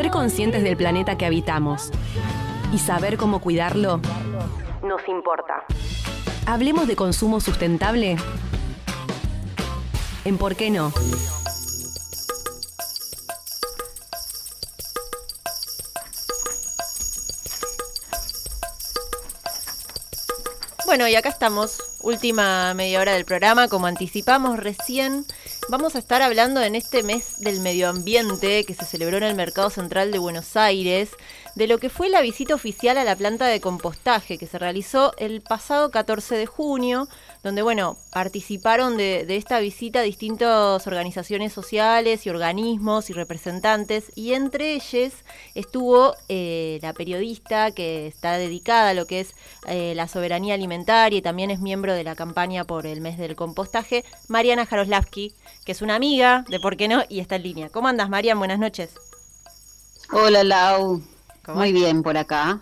ser conscientes del planeta que habitamos y saber cómo cuidarlo nos importa. Hablemos de consumo sustentable. ¿En por qué no? Bueno, y acá estamos, última media hora del programa, como anticipamos recién. Vamos a estar hablando en este mes del medio ambiente que se celebró en el Mercado Central de Buenos Aires, de lo que fue la visita oficial a la planta de compostaje que se realizó el pasado 14 de junio, donde, bueno, participaron de, esta visita distintas organizaciones sociales y organismos y representantes, y entre ellos estuvo eh, la periodista que está dedicada a lo que es eh, la soberanía alimentaria y también es miembro de la campaña por el mes del compostaje, Mariana Jaroslavski, que es una amiga de Por qué no y está en línea. ¿Cómo andas, Marian? Buenas noches. Hola, Lau. Muy bien por acá.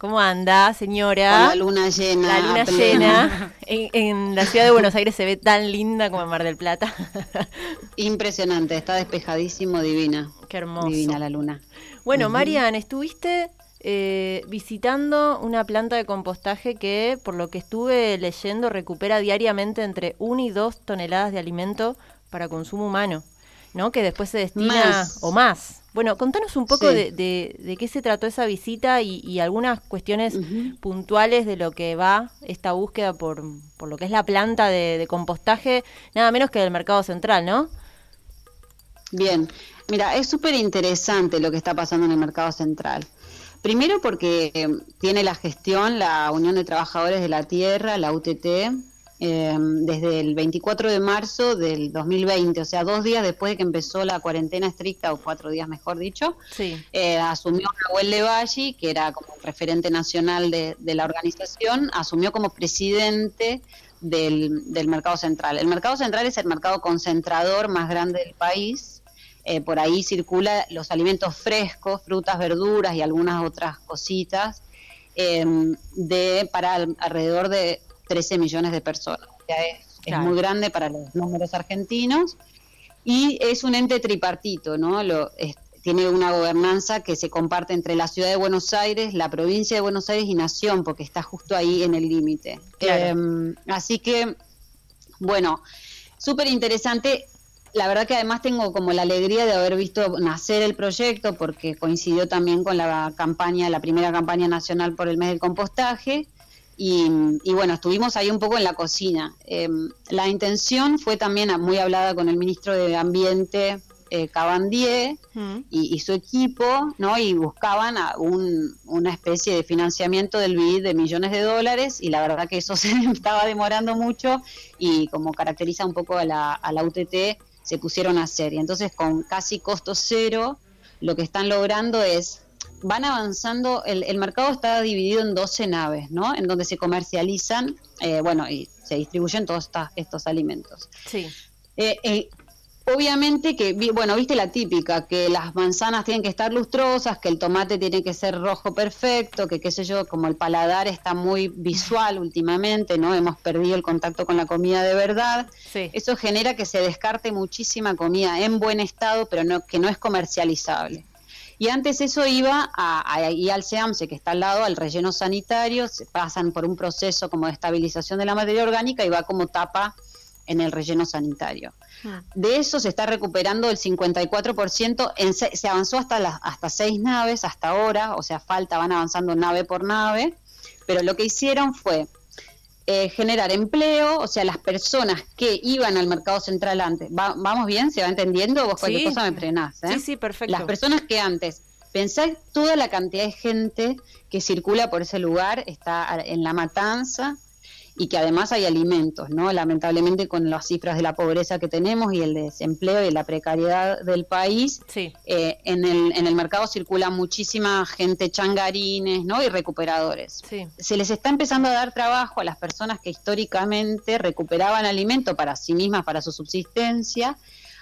¿Cómo anda, señora? la luna llena. La luna llena. En, la ciudad de Buenos Aires se ve tan linda como en Mar del Plata. Impresionante, está despejadísimo, divina. Qué hermoso. Divina la luna. Bueno, Marian, estuviste eh, visitando una planta de compostaje que, por lo que estuve leyendo, recupera diariamente entre 1 y 2 toneladas de alimento para consumo humano, ¿no? Que después se destina o más. Bueno, contanos un poco de, de, qué se trató esa visita y, algunas cuestiones puntuales de lo que va esta búsqueda por, por lo que es la planta de, compostaje, nada menos que del mercado central, ¿no? Bien, mira, es súper interesante lo que está pasando en el mercado central. Primero porque eh, tiene la gestión la Unión de Trabajadores de la Tierra, la UTT, Em, desde el 24 de marzo del 2020, o sea, dos días después de que empezó la cuarentena estricta, o cuatro días mejor dicho, eh, asumió Nahuel Levalli, que era como referente nacional de, la organización, asumió como presidente del, mercado central. El mercado central es el mercado concentrador más grande del país. Eh, por ahí circula los alimentos frescos, frutas, verduras y algunas otras cositas em, de para alrededor de 13 millones de personas. es, muy grande para los números argentinos y es un ente tripartito, ¿no? Lo, tiene una gobernanza que se comparte entre la ciudad de Buenos Aires, la provincia de Buenos Aires y Nación, porque está justo ahí en el límite. Em, así que, bueno, súper interesante. La verdad que además tengo como la alegría de haber visto nacer el proyecto, porque coincidió también con la campaña, la primera campaña nacional por el mes del compostaje. Y, bueno, estuvimos ahí un poco en la cocina. Em, la intención fue también muy hablada con el ministro de Ambiente, eh, Cabandier, mm. y, su equipo, ¿no? Y buscaban una especie de financiamiento del BID de millones de dólares, y la verdad que eso se estaba demorando mucho, y como caracteriza un poco a la, a la UTT, se pusieron a hacer. Y entonces, con casi costo cero, lo que están logrando es van avanzando, el, mercado está dividido en 12 naves, ¿no? En donde se comercializan, eh, bueno, y se distribuyen todos estos alimentos. Sí. Eh, eh, obviamente que, bueno, viste la típica, que las manzanas tienen que estar lustrosas, que el tomate tiene que ser rojo perfecto, que qué sé yo, como el paladar está muy visual últimamente, ¿no? Hemos perdido el contacto con la comida de verdad. Sí. Eso genera que se descarte muchísima comida en buen estado, pero no, que no es comercializable. Y antes eso iba a, ahí al SEAMSE, que está al lado, al relleno sanitario, se pasan por un proceso como de estabilización de la materia orgánica y va como tapa en el relleno sanitario. Ah. De eso se está recuperando el 54%, en, se avanzó hasta, las hasta seis naves hasta ahora, o sea, falta, van avanzando nave por nave, pero lo que hicieron fue eh, generar empleo, o sea, las personas que iban al mercado central antes, ¿vamos bien? ¿Se va entendiendo? Vos cualquier cosa me frenás. ¿eh? Sí, sí, perfecto. Las personas que antes, pensá toda la cantidad de gente que circula por ese lugar, está en la matanza, y que además hay alimentos, ¿no? Lamentablemente con las cifras de la pobreza que tenemos y el desempleo y la precariedad del país, sí. Eh, en, el, en el mercado circula muchísima gente changarines, ¿no? Y recuperadores. Sí. Se les está empezando a dar trabajo a las personas que históricamente recuperaban alimento para sí mismas, para su subsistencia.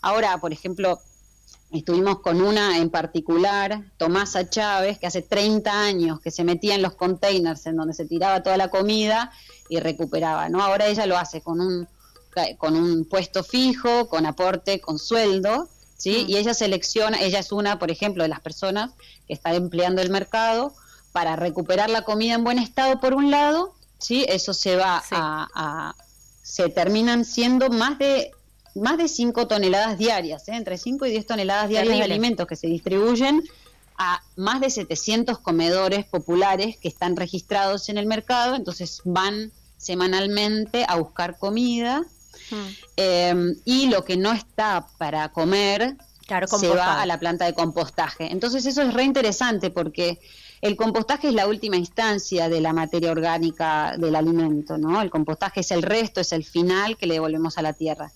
Ahora, por ejemplo, Estuvimos con una en particular, Tomasa Chávez, que hace 30 años que se metía en los containers en donde se tiraba toda la comida y recuperaba, ¿no? Ahora ella lo hace con un, con un puesto fijo, con aporte, con sueldo, ¿sí? Mm. Y ella selecciona, ella es una, por ejemplo, de las personas que está empleando el mercado para recuperar la comida en buen estado por un lado, ¿sí? Eso se va a, se terminan siendo más de más de 5 toneladas diarias, ¿eh? entre 5 y 10 toneladas diarias de alimentos que se distribuyen a más de 700 comedores populares que están registrados en el mercado, entonces van semanalmente a buscar comida hmm. em, y lo que no está para comer se va a la planta de compostaje. Entonces eso es re interesante porque el compostaje es la última instancia de la materia orgánica del alimento, ¿no? El compostaje es el resto, es el final que le devolvemos a la tierra.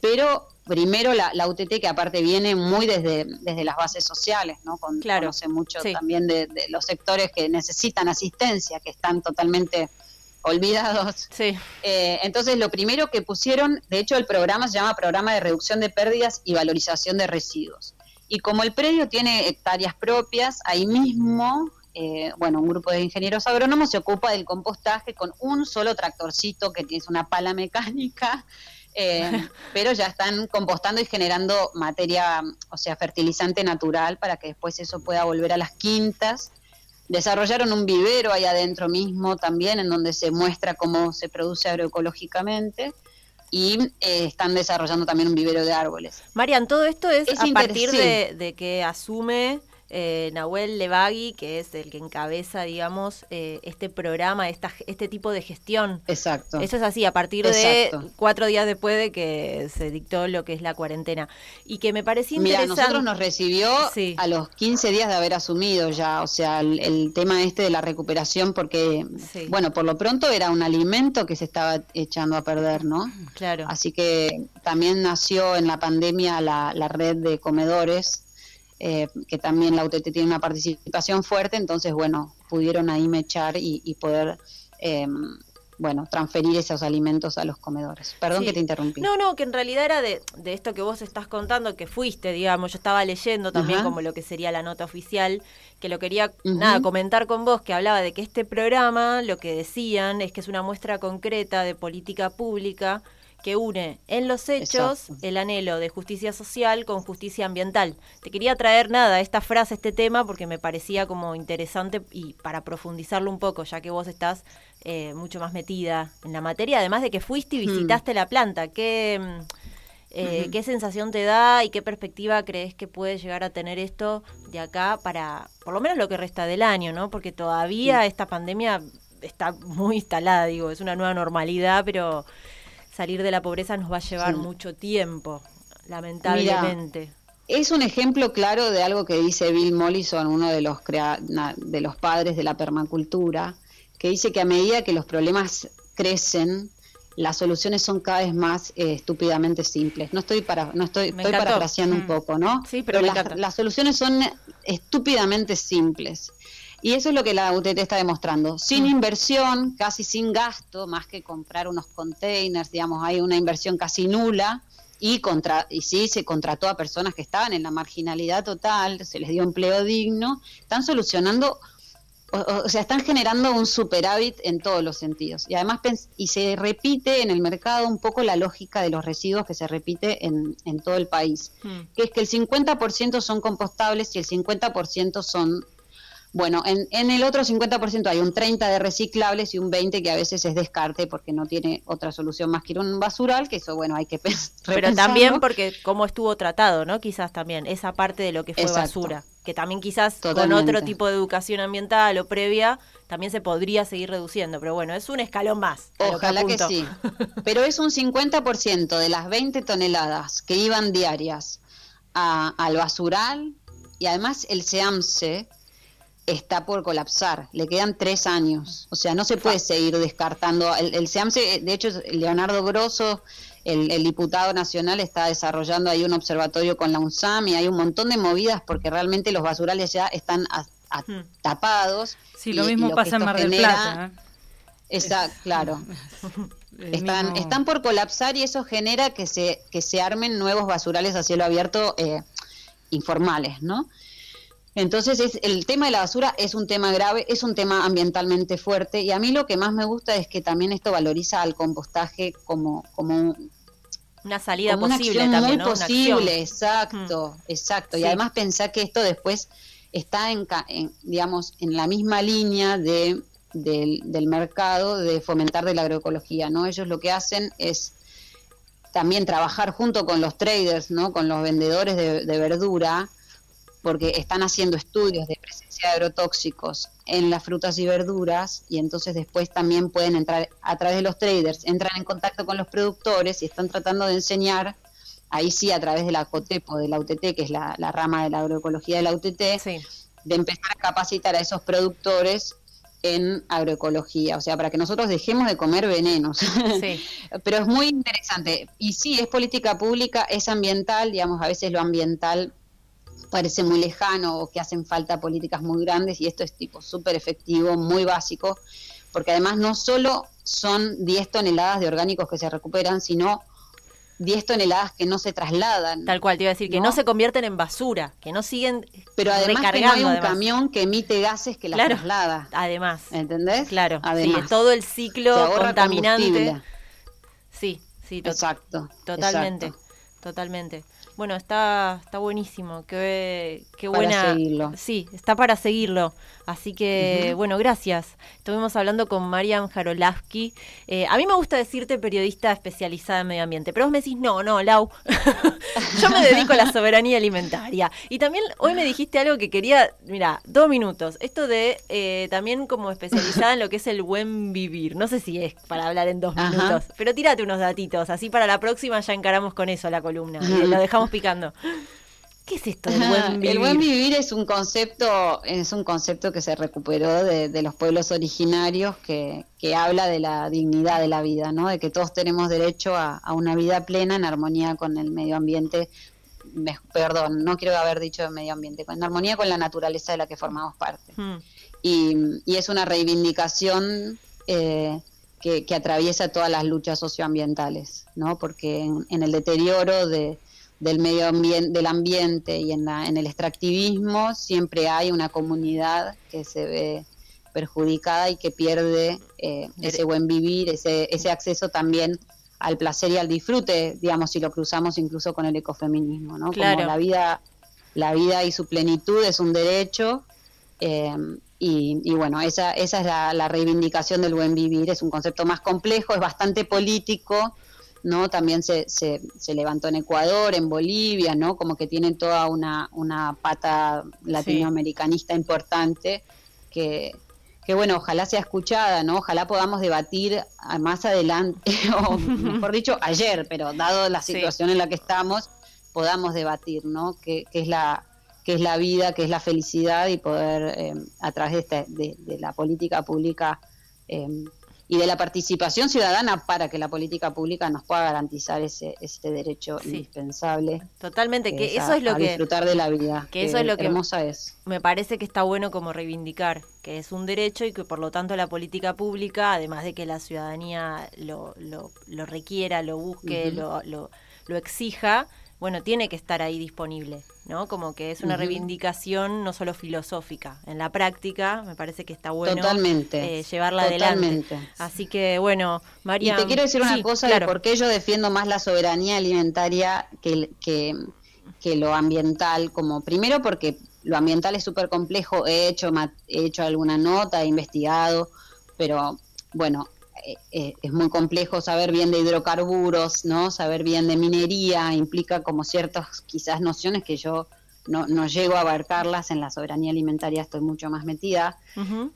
Pero primero la, UTT, que aparte viene muy desde, desde las bases sociales, ¿no? Con, claro, conoce mucho también de, los sectores que necesitan asistencia, que están totalmente olvidados. Sí. Eh, entonces, lo primero que pusieron, de hecho, el programa se llama Programa de Reducción de Pérdidas y Valorización de Residuos. Y como el predio tiene hectáreas propias, ahí mismo eh, bueno, un grupo de ingenieros agrónomos se ocupa del compostaje con un solo tractorcito que tiene una pala mecánica, eh, pero ya están compostando y generando materia, o sea, fertilizante natural para que después eso pueda volver a las quintas. Desarrollaron un vivero ahí adentro mismo también, en donde se muestra cómo se produce agroecológicamente y eh, están desarrollando también un vivero de árboles. Marian, todo esto es, a partir de, que asume eh, Nahuel Levagui, que es el que encabeza, digamos, eh, este programa, esta, este tipo de gestión. Exacto. Eso es así, a partir de cuatro días después de que se dictó lo que es la cuarentena. Y que me parecía interesante. Mira, nosotros nos recibió a los 15 días de haber asumido ya, o sea, el, tema este de la recuperación, porque, bueno, por lo pronto era un alimento que se estaba echando a perder, ¿no? Claro. Así que también nació en la pandemia la, la red de comedores eh, que también la UTT tiene una participación fuerte, entonces, bueno, pudieron ahí mechar y, y poder, eh, bueno, transferir esos alimentos a los comedores. Perdón que te interrumpí. No, no, que en realidad era de, de, esto que vos estás contando, que fuiste, digamos, yo estaba leyendo también como lo que sería la nota oficial, que lo quería, nada, comentar con vos, que hablaba de que este programa, lo que decían, es que es una muestra concreta de política pública que une en los hechos el anhelo de justicia social con justicia ambiental. Te quería traer nada, esta frase, este tema, porque me parecía como interesante y para profundizarlo un poco, ya que vos estás eh, mucho más metida en la materia, además de que fuiste y hmm. visitaste la planta. ¿Qué, eh, ¿Qué sensación te da y qué perspectiva crees que puede llegar a tener esto de acá para, por lo menos lo que resta del año, ¿no? Porque todavía esta pandemia está muy instalada, digo, es una nueva normalidad, pero salir de la pobreza nos va a llevar mucho tiempo, lamentablemente. es un ejemplo claro de algo que dice Bill Mollison, uno de los, de los padres de la permacultura, que dice que a medida que los problemas crecen, las soluciones son cada vez más eh, estúpidamente simples. No estoy para, no estoy, estoy parafraseando un mm. poco, ¿no? Sí, pero, las, soluciones son estúpidamente simples. Y eso es lo que la UTT está demostrando. Sin mm. inversión, casi sin gasto, más que comprar unos containers, digamos, hay una inversión casi nula. Y, contra, y sí, se contrató a personas que estaban en la marginalidad total, se les dio empleo digno, están solucionando, o, sea, están generando un superávit en todos los sentidos. Y además, y se repite en el mercado un poco la lógica de los residuos que se repite en, en todo el país, mm. que es que el 50% son compostables y el 50% son bueno, en, en el otro 50% hay un 30 de reciclables y un 20 que a veces es descarte porque no tiene otra solución más que ir un basural, que eso, bueno, hay que Pero también porque cómo estuvo tratado, ¿no? Quizás también esa parte de lo que fue basura, que también quizás con otro tipo de educación ambiental o previa también se podría seguir reduciendo, pero bueno, es un escalón más. Ojalá que, sí. Pero es un 50% de las 20 toneladas que iban diarias al basural y además el SEAMSE está por colapsar, le quedan tres años, o sea, no se puede seguir descartando. El, el SEAMSE, de hecho, Leonardo Grosso, el, diputado nacional, está desarrollando ahí un observatorio con la UNSAM y hay un montón de movidas porque realmente los basurales ya están hmm. tapados. Sí, lo mismo pasa en Mar del Plata. Está, claro. están, están por colapsar y eso genera que se, que se armen nuevos basurales a cielo abierto eh, informales, ¿no? Entonces es, el tema de la basura es un tema grave, es un tema ambientalmente fuerte y a mí lo que más me gusta es que también esto valoriza al compostaje como, como una salida posible también, muy posible, exacto, mm. exacto. Y además pensar que esto después está en, digamos, en la misma línea de, del, mercado de fomentar de la agroecología, ¿no? Ellos lo que hacen es también trabajar junto con los traders, ¿no? Con los vendedores de, de verdura, porque están haciendo estudios de presencia de agrotóxicos en las frutas y verduras y entonces después también pueden entrar a través de los traders, entran en contacto con los productores y están tratando de enseñar, ahí sí a través de la COTEPO, de la UTT, que es la, rama de la agroecología de la UTT, de empezar a capacitar a esos productores en agroecología, o sea, para que nosotros dejemos de comer venenos. Pero es muy interesante. Y sí, es política pública, es ambiental, digamos, a veces lo ambiental parece muy lejano o que hacen falta políticas muy grandes y esto es tipo súper efectivo, muy básico, porque además no solo son 10 toneladas de orgánicos que se recuperan, sino 10 toneladas que no se trasladan. Tal cual, te iba a decir, que no se convierten en basura, que no siguen Pero además que no hay un camión que emite gases que las traslada. Además. ¿Entendés? Claro, además. todo el ciclo contaminante. Sí, sí, exacto. Totalmente, totalmente. Bueno, está, está buenísimo. Qué, qué buena. Seguirlo. Sí, está para seguirlo. Así que, bueno, gracias. Estuvimos hablando con Marian Jarolavsky. Eh, a mí me gusta decirte periodista especializada en medio ambiente, pero vos me decís, no, no, Lau. Yo me dedico a la soberanía alimentaria. Y también hoy me dijiste algo que quería, mira, dos minutos. Esto de eh, también como especializada en lo que es el buen vivir. No sé si es para hablar en dos minutos, pero tírate unos datitos. Así para la próxima ya encaramos con eso la columna. lo dejamos picando. ¿Qué es esto del buen vivir? El buen vivir es un concepto, es un concepto que se recuperó de, los pueblos originarios que, habla de la dignidad de la vida, ¿no? De que todos tenemos derecho a, una vida plena en armonía con el medio ambiente. perdón, no quiero haber dicho medio ambiente, en armonía con la naturaleza de la que formamos parte. Hmm. Y, es una reivindicación eh, que, atraviesa todas las luchas socioambientales, ¿no? Porque en el deterioro de del medio ambiente, del ambiente y en, la, en el extractivismo siempre hay una comunidad que se ve perjudicada y que pierde eh, ese buen vivir, ese, ese acceso también al placer y al disfrute, digamos, si lo cruzamos incluso con el ecofeminismo, ¿no? Como la vida, la vida y su plenitud es un derecho, eh, y, y, bueno, esa, esa es la, la, reivindicación del buen vivir, es un concepto más complejo, es bastante político, ¿no? También se, se, levantó en Ecuador, en Bolivia, ¿no? Como que tienen toda una, una pata latinoamericanista importante que, que, bueno, ojalá sea escuchada, ¿no? Ojalá podamos debatir más adelante, o mejor dicho, ayer, pero dado la situación en la que estamos, podamos debatir, ¿no? ¿Qué, es la qué es la vida, qué es la felicidad y poder eh, a través de, de, la política pública eh, y de la participación ciudadana para que la política pública nos pueda garantizar ese, ese derecho indispensable. Totalmente, que, eso es lo que... disfrutar de la vida. Que, eso es lo que hermosa es. Me parece que está bueno como reivindicar, que es un derecho y que por lo tanto la política pública, además de que la ciudadanía lo, lo, lo requiera, lo busque, lo, lo, lo exija, bueno, tiene que estar ahí disponible, ¿no? Como que es una reivindicación no solo filosófica, en la práctica me parece que está bueno totalmente, eh, llevarla adelante. Así que, bueno, María... Y te quiero decir una cosa de por qué yo defiendo más la soberanía alimentaria que, que, que lo ambiental, como primero porque lo ambiental es súper complejo, he hecho, he hecho alguna nota, he investigado, pero bueno, es muy complejo saber bien de hidrocarburos, ¿no? Saber bien de minería implica como ciertas quizás nociones que yo no, no llego a abarcarlas en la soberanía alimentaria, estoy mucho más metida.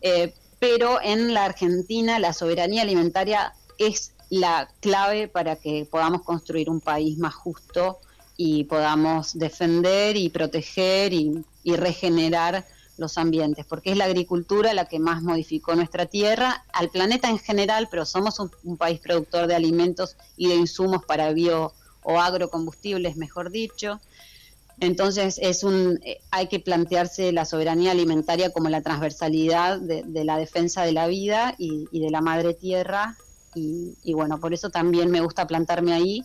Eh, pero en la Argentina la soberanía alimentaria es la clave para que podamos construir un país más justo y podamos defender y proteger y, y regenerar los ambientes, porque es la agricultura la que más modificó nuestra tierra, al planeta en general, pero somos un, país productor de alimentos y de insumos para bio o agrocombustibles, mejor dicho. Entonces es un, eh, hay que plantearse la soberanía alimentaria como la transversalidad de, la defensa de la vida y, de la madre tierra. Y, y, bueno, por eso también me gusta plantarme ahí,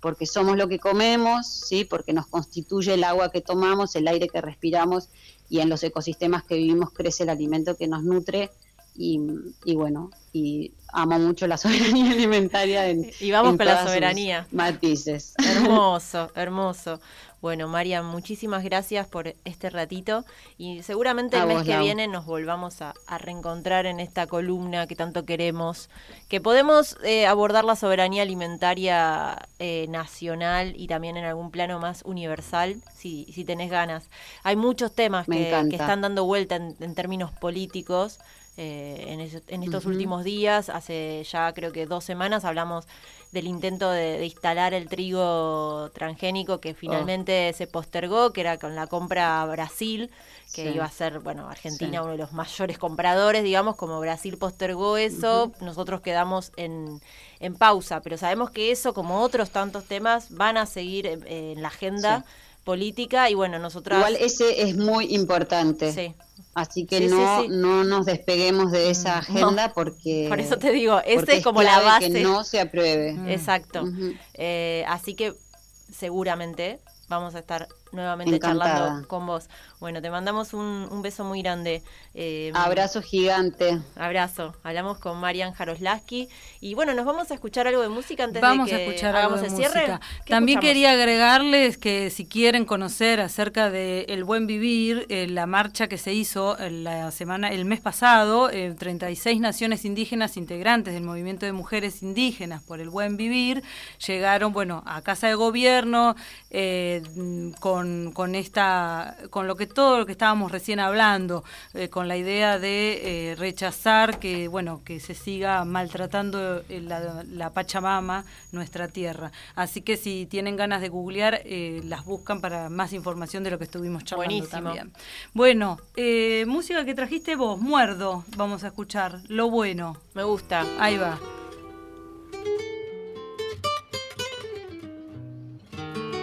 porque somos lo que comemos, sí, porque nos constituye el agua que tomamos, el aire que respiramos y en los ecosistemas que vivimos crece el alimento que nos nutre y, bueno, y amo mucho la soberanía alimentaria. y vamos con la soberanía. Matices. Hermoso, hermoso. Bueno, María, muchísimas gracias por este ratito y seguramente el mes que viene nos volvamos a, reencontrar en esta columna que tanto queremos, que podemos eh, abordar la soberanía alimentaria eh, nacional y también en algún plano más universal, si, si tenés ganas. Hay muchos temas que, están dando vuelta en, términos políticos. Eh, en, estos últimos días, hace ya creo que dos semanas hablamos del intento de, instalar el trigo transgénico que finalmente se postergó, que era con la compra a Brasil, que iba a ser, bueno, Argentina uno de los mayores compradores, digamos, como Brasil postergó eso, nosotros quedamos en, en, pausa, pero sabemos que eso, como otros tantos temas, van a seguir en, la agenda política y bueno, nosotros... Igual ese es muy importante. Sí. Así que no, no nos despeguemos de esa mm, agenda porque... Por eso te digo, ese es como la base. que no se apruebe. Exacto. Eh, así que seguramente vamos a estar nuevamente charlando con vos. Bueno, te mandamos un, beso muy grande. Eh, abrazo gigante. Abrazo. Hablamos con Marian Jaroslaski. Y bueno, nos vamos a escuchar algo de música antes de que a escuchar hagamos el cierre. También quería agregarles que si quieren conocer acerca de El Buen Vivir, eh, la marcha que se hizo la semana, el mes pasado, 36 eh, naciones indígenas integrantes del movimiento de mujeres indígenas por el Buen Vivir, llegaron, bueno, a Casa de Gobierno con, con esta, con lo que todo lo que estábamos recién hablando, eh, con la idea de eh, rechazar que, bueno, que se siga maltratando eh, la, Pachamama, nuestra tierra. Así que si tienen ganas de googlear, las buscan para más información de lo que estuvimos charlando también. Bueno, música que trajiste vos, Muerdo, vamos a escuchar, Lo Bueno. Me gusta. Ahí va.